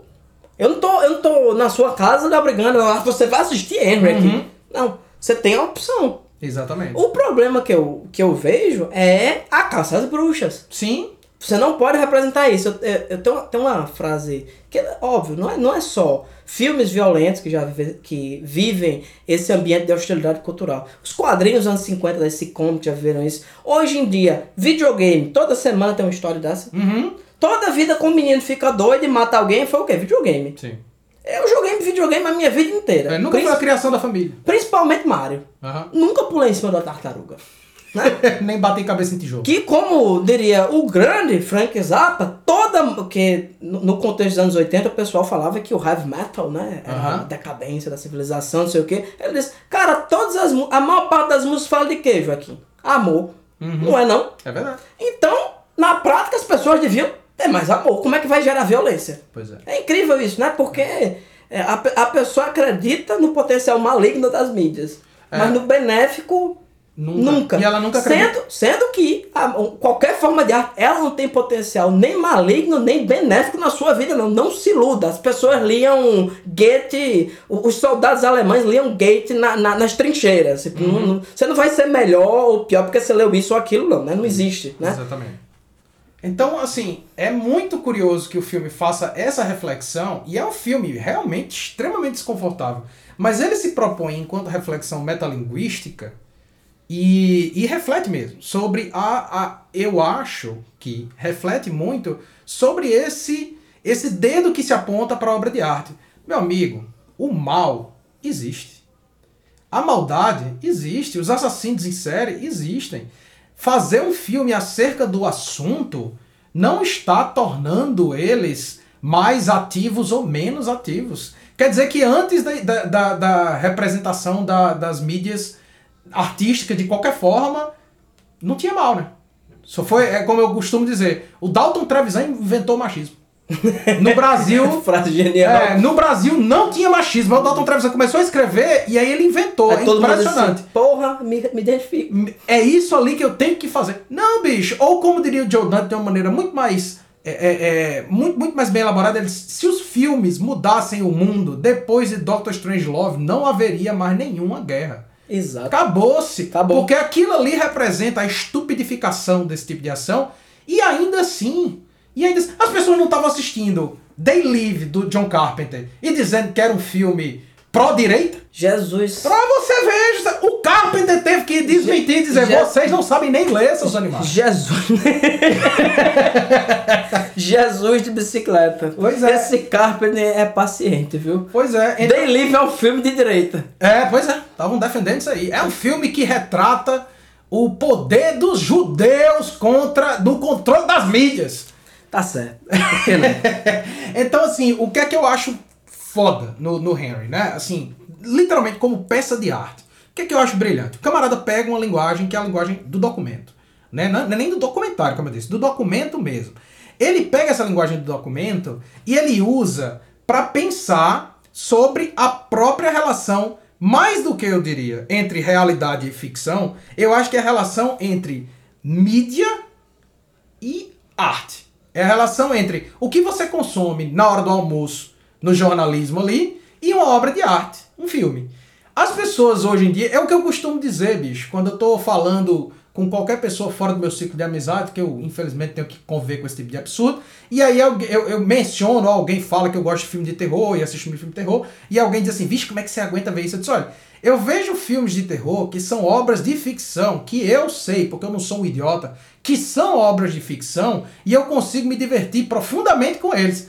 Eu não tô, eu não tô na sua casa lhe obrigando, ah, você vai assistir Henry aqui. Uhum. Não, você tem a opção. Exatamente. O problema que eu, que eu vejo é a caça às bruxas. Sim, Você não pode representar isso. Eu, eu, eu tenho, tenho uma frase que, é óbvio, não é, não é só filmes violentos que já vive, que vivem esse ambiente de hostilidade cultural. Os quadrinhos dos anos 50 da sitcom já viram isso. Hoje em dia, videogame, toda semana tem uma história dessa. Uhum. Toda vida com o menino fica doido e mata alguém foi o quê? Videogame. Sim. Eu joguei videogame a minha vida inteira. É, nunca foi a criação da família. Principalmente Mario. Aham. Nunca pulei em cima da tartaruga. Né? Nem bater cabeça em tijolo. Que, como diria o grande Frank Zappa, toda. que no contexto dos anos 80 o pessoal falava que o heavy metal, né? Era Aham. a decadência da civilização, não sei o quê. Ele disse, cara, todas as. A maior parte das músicas fala de quê, Joaquim? Amor. Não é não? É verdade. Então, na prática, as pessoas deviam ter mais amor. Como é que vai gerar violência? Pois é. É incrível isso, né? Porque é, a, a pessoa acredita no potencial maligno das mídias. É. Mas no benéfico, Nunca. nunca. E ela nunca acredita. sendo, sendo que a- qualquer forma de arte, ela não tem potencial nem maligno, nem benéfico na sua vida, não. Não se iluda. As pessoas liam Goethe, os soldados alemães liam Goethe na, na- nas trincheiras. Tipo, Uhum. não- não- você não vai ser melhor ou pior porque você leu isso ou aquilo, não. Né? Não existe, né? Exatamente. Então, assim, é muito curioso que o filme faça essa reflexão, e é um filme realmente extremamente desconfortável. Mas ele se propõe, enquanto reflexão metalinguística, e, e reflete mesmo sobre a, a. Eu acho que reflete muito sobre esse, esse dedo que se aponta para a obra de arte. Meu amigo, o mal existe. A maldade existe, os assassinos em série existem. Fazer um filme acerca do assunto não está tornando eles mais ativos ou menos ativos. Quer dizer que antes da, da, da- da representação da- das mídias artísticas de qualquer forma, não tinha mal, né? Só foi, é como eu costumo dizer, o Dalton Trevisan inventou o machismo. No Brasil, Frase genial. é, no Brasil não tinha machismo. O Dalton Trevisan começou a escrever e aí ele inventou. Aí É diz impressionante. assim, porra, me, me identifico. É isso ali que eu tenho que fazer. Não, bicho. Ou como diria o Joe Dante de uma maneira muito mais. é, é, é, muito, muito mais bem elaborada, ele se os filmes mudassem o mundo depois de Doctor Strangelove, não haveria mais nenhuma guerra. Exato. Acabou-se. Acabou. Porque aquilo ali representa a estupidificação desse tipo de ação. E ainda assim, e ainda as pessoas não estavam assistindo They Live, do John Carpenter, e dizendo que era um filme pró-direita. Jesus. Pra você ver, o Carpenter teve que desmentir e dizer: Je- vocês não sabem nem ler, seus animais. Jesus. Jesus de bicicleta. Pois é. Esse Carpenter é paciente, viu? Pois é, então- Day Live é um filme de direita. é, pois é, estavam defendendo isso aí. É um filme que retrata o poder dos judeus contra do controle das mídias. Tá certo. Então, assim, o que é que eu acho foda no, no Henry, né? Assim, literalmente como peça de arte. O que é que eu acho brilhante? O camarada pega uma linguagem que é a linguagem do documento. Né? Não, não é nem do documentário, como eu disse, do documento mesmo. Ele pega essa linguagem do documento e ele usa para pensar sobre a própria relação, mais do que eu diria, entre realidade e ficção, eu acho que é a relação entre mídia e arte. É a relação entre o que você consome na hora do almoço, no jornalismo ali, e uma obra de arte, um filme. As pessoas hoje em dia, é o que eu costumo dizer, bicho, quando eu tô falando com qualquer pessoa fora do meu ciclo de amizade, que eu infelizmente tenho que conviver com esse tipo de absurdo, e aí eu, eu, eu menciono, alguém fala que eu gosto de filme de terror e assisto filme de terror, e alguém diz assim, vixe, como é que você aguenta ver isso? Eu disse, olha, eu vejo filmes de terror que são obras de ficção, que eu sei, porque eu não sou um idiota, que são obras de ficção, e eu consigo me divertir profundamente com eles.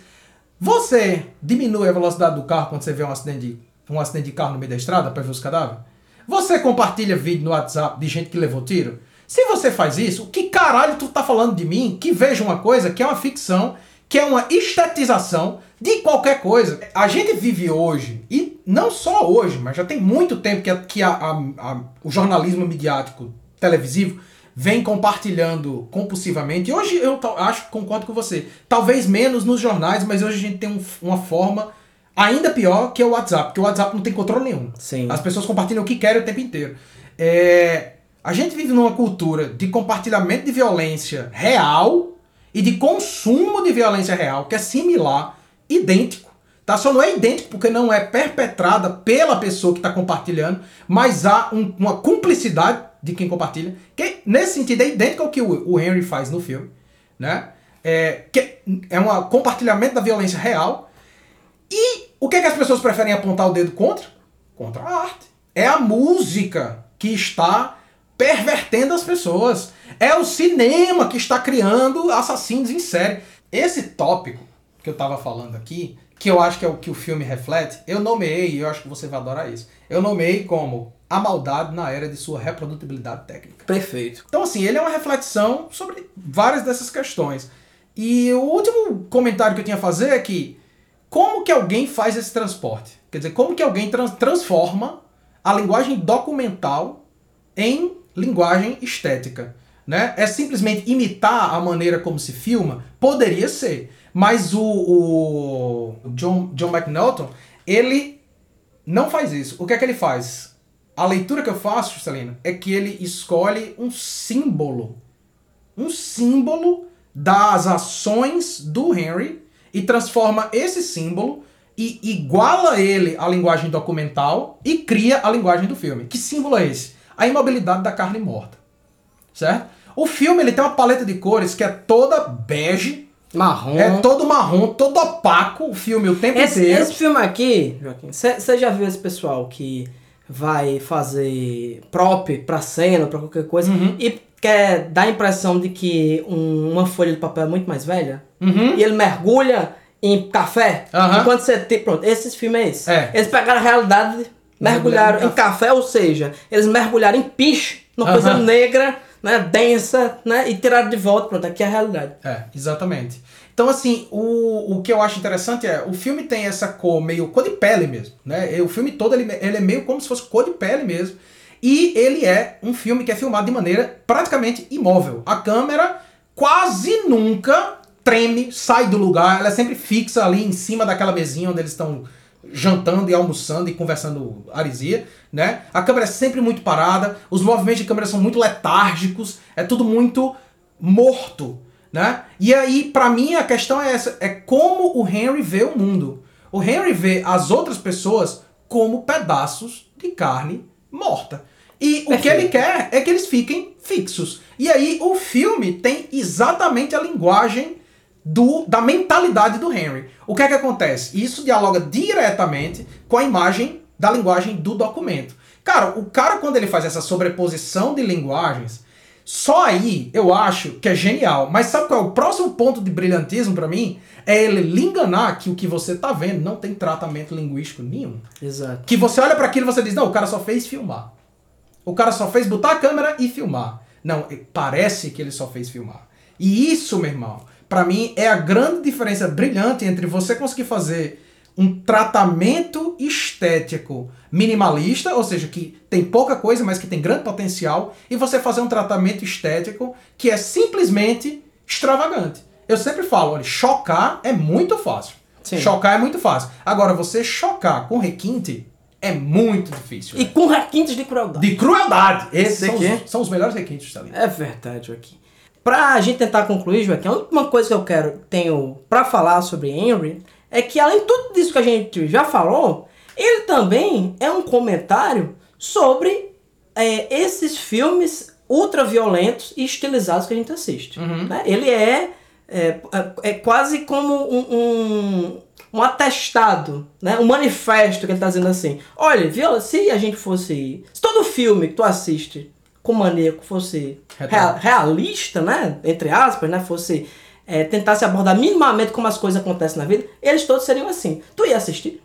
Você diminui a velocidade do carro quando você vê um acidente de, um acidente de carro no meio da estrada para ver os cadáveres? Você compartilha vídeo no WhatsApp de gente que levou tiro? Se você faz isso, que caralho tu tá falando de mim que vejo uma coisa que é uma ficção, que é uma estetização de qualquer coisa? A gente vive hoje, e não só hoje, mas já tem muito tempo que, a, que a, a, o jornalismo midiático televisivo vem compartilhando compulsivamente. E hoje eu acho que concordo com você. Talvez menos nos jornais, mas hoje a gente tem um, uma forma ainda pior que é o WhatsApp, porque o WhatsApp não tem controle nenhum. Sim. As pessoas compartilham o que querem o tempo inteiro. É, a gente vive numa cultura de compartilhamento de violência real e de consumo de violência real, que é similar, idêntico. Tá? Só não é idêntico porque não é perpetrada pela pessoa que está compartilhando, mas há um, uma cumplicidade de quem compartilha, que nesse sentido é idêntico ao que o, Henry faz no filme, né? É, que é um compartilhamento da violência real. E o que, é que as pessoas preferem apontar o dedo contra? Contra a arte. É a música que está pervertendo as pessoas. É o cinema que está criando assassinos em série. Esse tópico que eu estava falando aqui, que eu acho que é o que o filme reflete, eu nomeei, e eu acho que você vai adorar isso. Eu nomeei como a maldade na era de sua reprodutibilidade técnica. Perfeito. Então, assim, ele é uma reflexão sobre várias dessas questões. E o último comentário que eu tinha a fazer é que como que alguém faz esse transporte? Quer dizer, como que alguém trans transforma a linguagem documental em linguagem estética? Né? É simplesmente imitar a maneira como se filma? Poderia ser. Mas o, o John, John McNaughton, ele não faz isso. O que é que ele faz? A leitura que eu faço, Celina, é que ele escolhe um símbolo. Um símbolo das ações do Henry e transforma esse símbolo e iguala ele à linguagem documental e cria a linguagem do filme. Que símbolo é esse? A imobilidade da carne morta. Certo? O filme ele tem uma paleta de cores que é toda bege, Marrom. é todo marrom, todo opaco o filme o tempo Esse, inteiro. esse filme aqui, Joaquim, você já viu esse pessoal que vai fazer prop pra cena, pra qualquer coisa, Uhum. e quer dar a impressão de que um- uma folha de papel é muito mais velha, Uhum. e ele mergulha em café, Aham. enquanto você tem... Pronto, esses filmes é esse. É. Eles pegaram a realidade, mergulharam em em café, ou seja, eles mergulharam em piche, numa coisa negra, né, densa, né, e tiraram de volta, pronto, aqui é a realidade. É, exatamente. Então, assim, o, o que eu acho interessante é, o filme tem essa cor meio cor de pele mesmo, né? O filme todo, ele, ele é meio como se fosse cor de pele mesmo. E ele é um filme que é filmado de maneira praticamente imóvel. A câmera quase nunca treme, sai do lugar, ela é sempre fixa ali em cima daquela mesinha onde eles estão jantando e almoçando e conversando arisia, né? A câmera é sempre muito parada, os movimentos de câmera são muito letárgicos, é tudo muito morto, né? E aí, pra mim, a questão é essa, é como o Henry vê o mundo. O Henry vê as outras pessoas como pedaços de carne morta. E o que Perfeito. ele quer é que eles fiquem fixos. E aí o filme tem exatamente a linguagem do, da mentalidade do Henry. O que é que acontece? Isso dialoga diretamente com a imagem da linguagem do documento. Cara, o cara quando ele faz essa sobreposição de linguagens, só aí eu acho que é genial. Mas sabe qual é o próximo ponto de brilhantismo pra mim? É ele lhe enganar que o que você tá vendo não tem tratamento linguístico nenhum. Exato. Que você olha para aquilo e você diz, não, o cara só fez filmar. O cara só fez botar a câmera e filmar. Não, parece que ele só fez filmar. E isso, meu irmão, pra mim é a grande diferença brilhante entre você conseguir fazer um tratamento estético minimalista, ou seja, que tem pouca coisa, mas que tem grande potencial, e você fazer um tratamento estético que é simplesmente extravagante. Eu sempre falo, olha, chocar é muito fácil. Sim. Chocar é muito fácil. Agora, você chocar com requinte é muito difícil. E né? com requintes de crueldade. De crueldade. Esses Esse são são os melhores requintes, Celina. É verdade, Joaquim. Pra gente tentar concluir, Joaquim, a última coisa que eu quero, tenho pra falar sobre Henry é que além de tudo isso que a gente já falou, ele também é um comentário sobre é, esses filmes ultraviolentos e estilizados que a gente assiste. né? Ele é, é, é quase como um, um, um atestado, né? um manifesto que ele está dizendo assim. Olha, viola, se a gente fosse. Se todo filme que tu assiste com maníaco fosse Real. rea- realista, né? Entre aspas, né? Fosse. É, tentasse abordar minimamente como as coisas acontecem na vida, eles todos seriam assim. Tu ia assistir?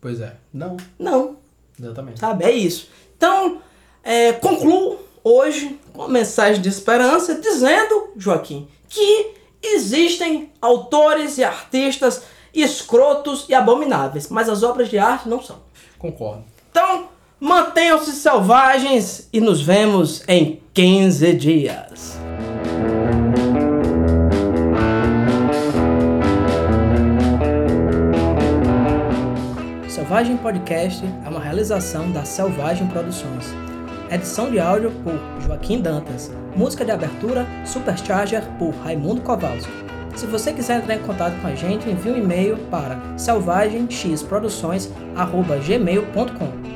Pois é. Não, Não. exatamente. Sabe? É isso. Então, é, concluo hoje com uma mensagem de esperança dizendo, Joaquim, que existem autores e artistas escrotos e abomináveis, mas as obras de arte não são. Concordo. Então, mantenham-se selvagens e nos vemos em 15 dias. Selvagem Podcast é uma realização da Selvagem Produções. Edição de áudio por Joaquim Dantas. Música de abertura Supercharger por Raimundo Kowalski. Se você quiser entrar em contato com a gente, envie um e-mail para selvagemxproduções.gmail.com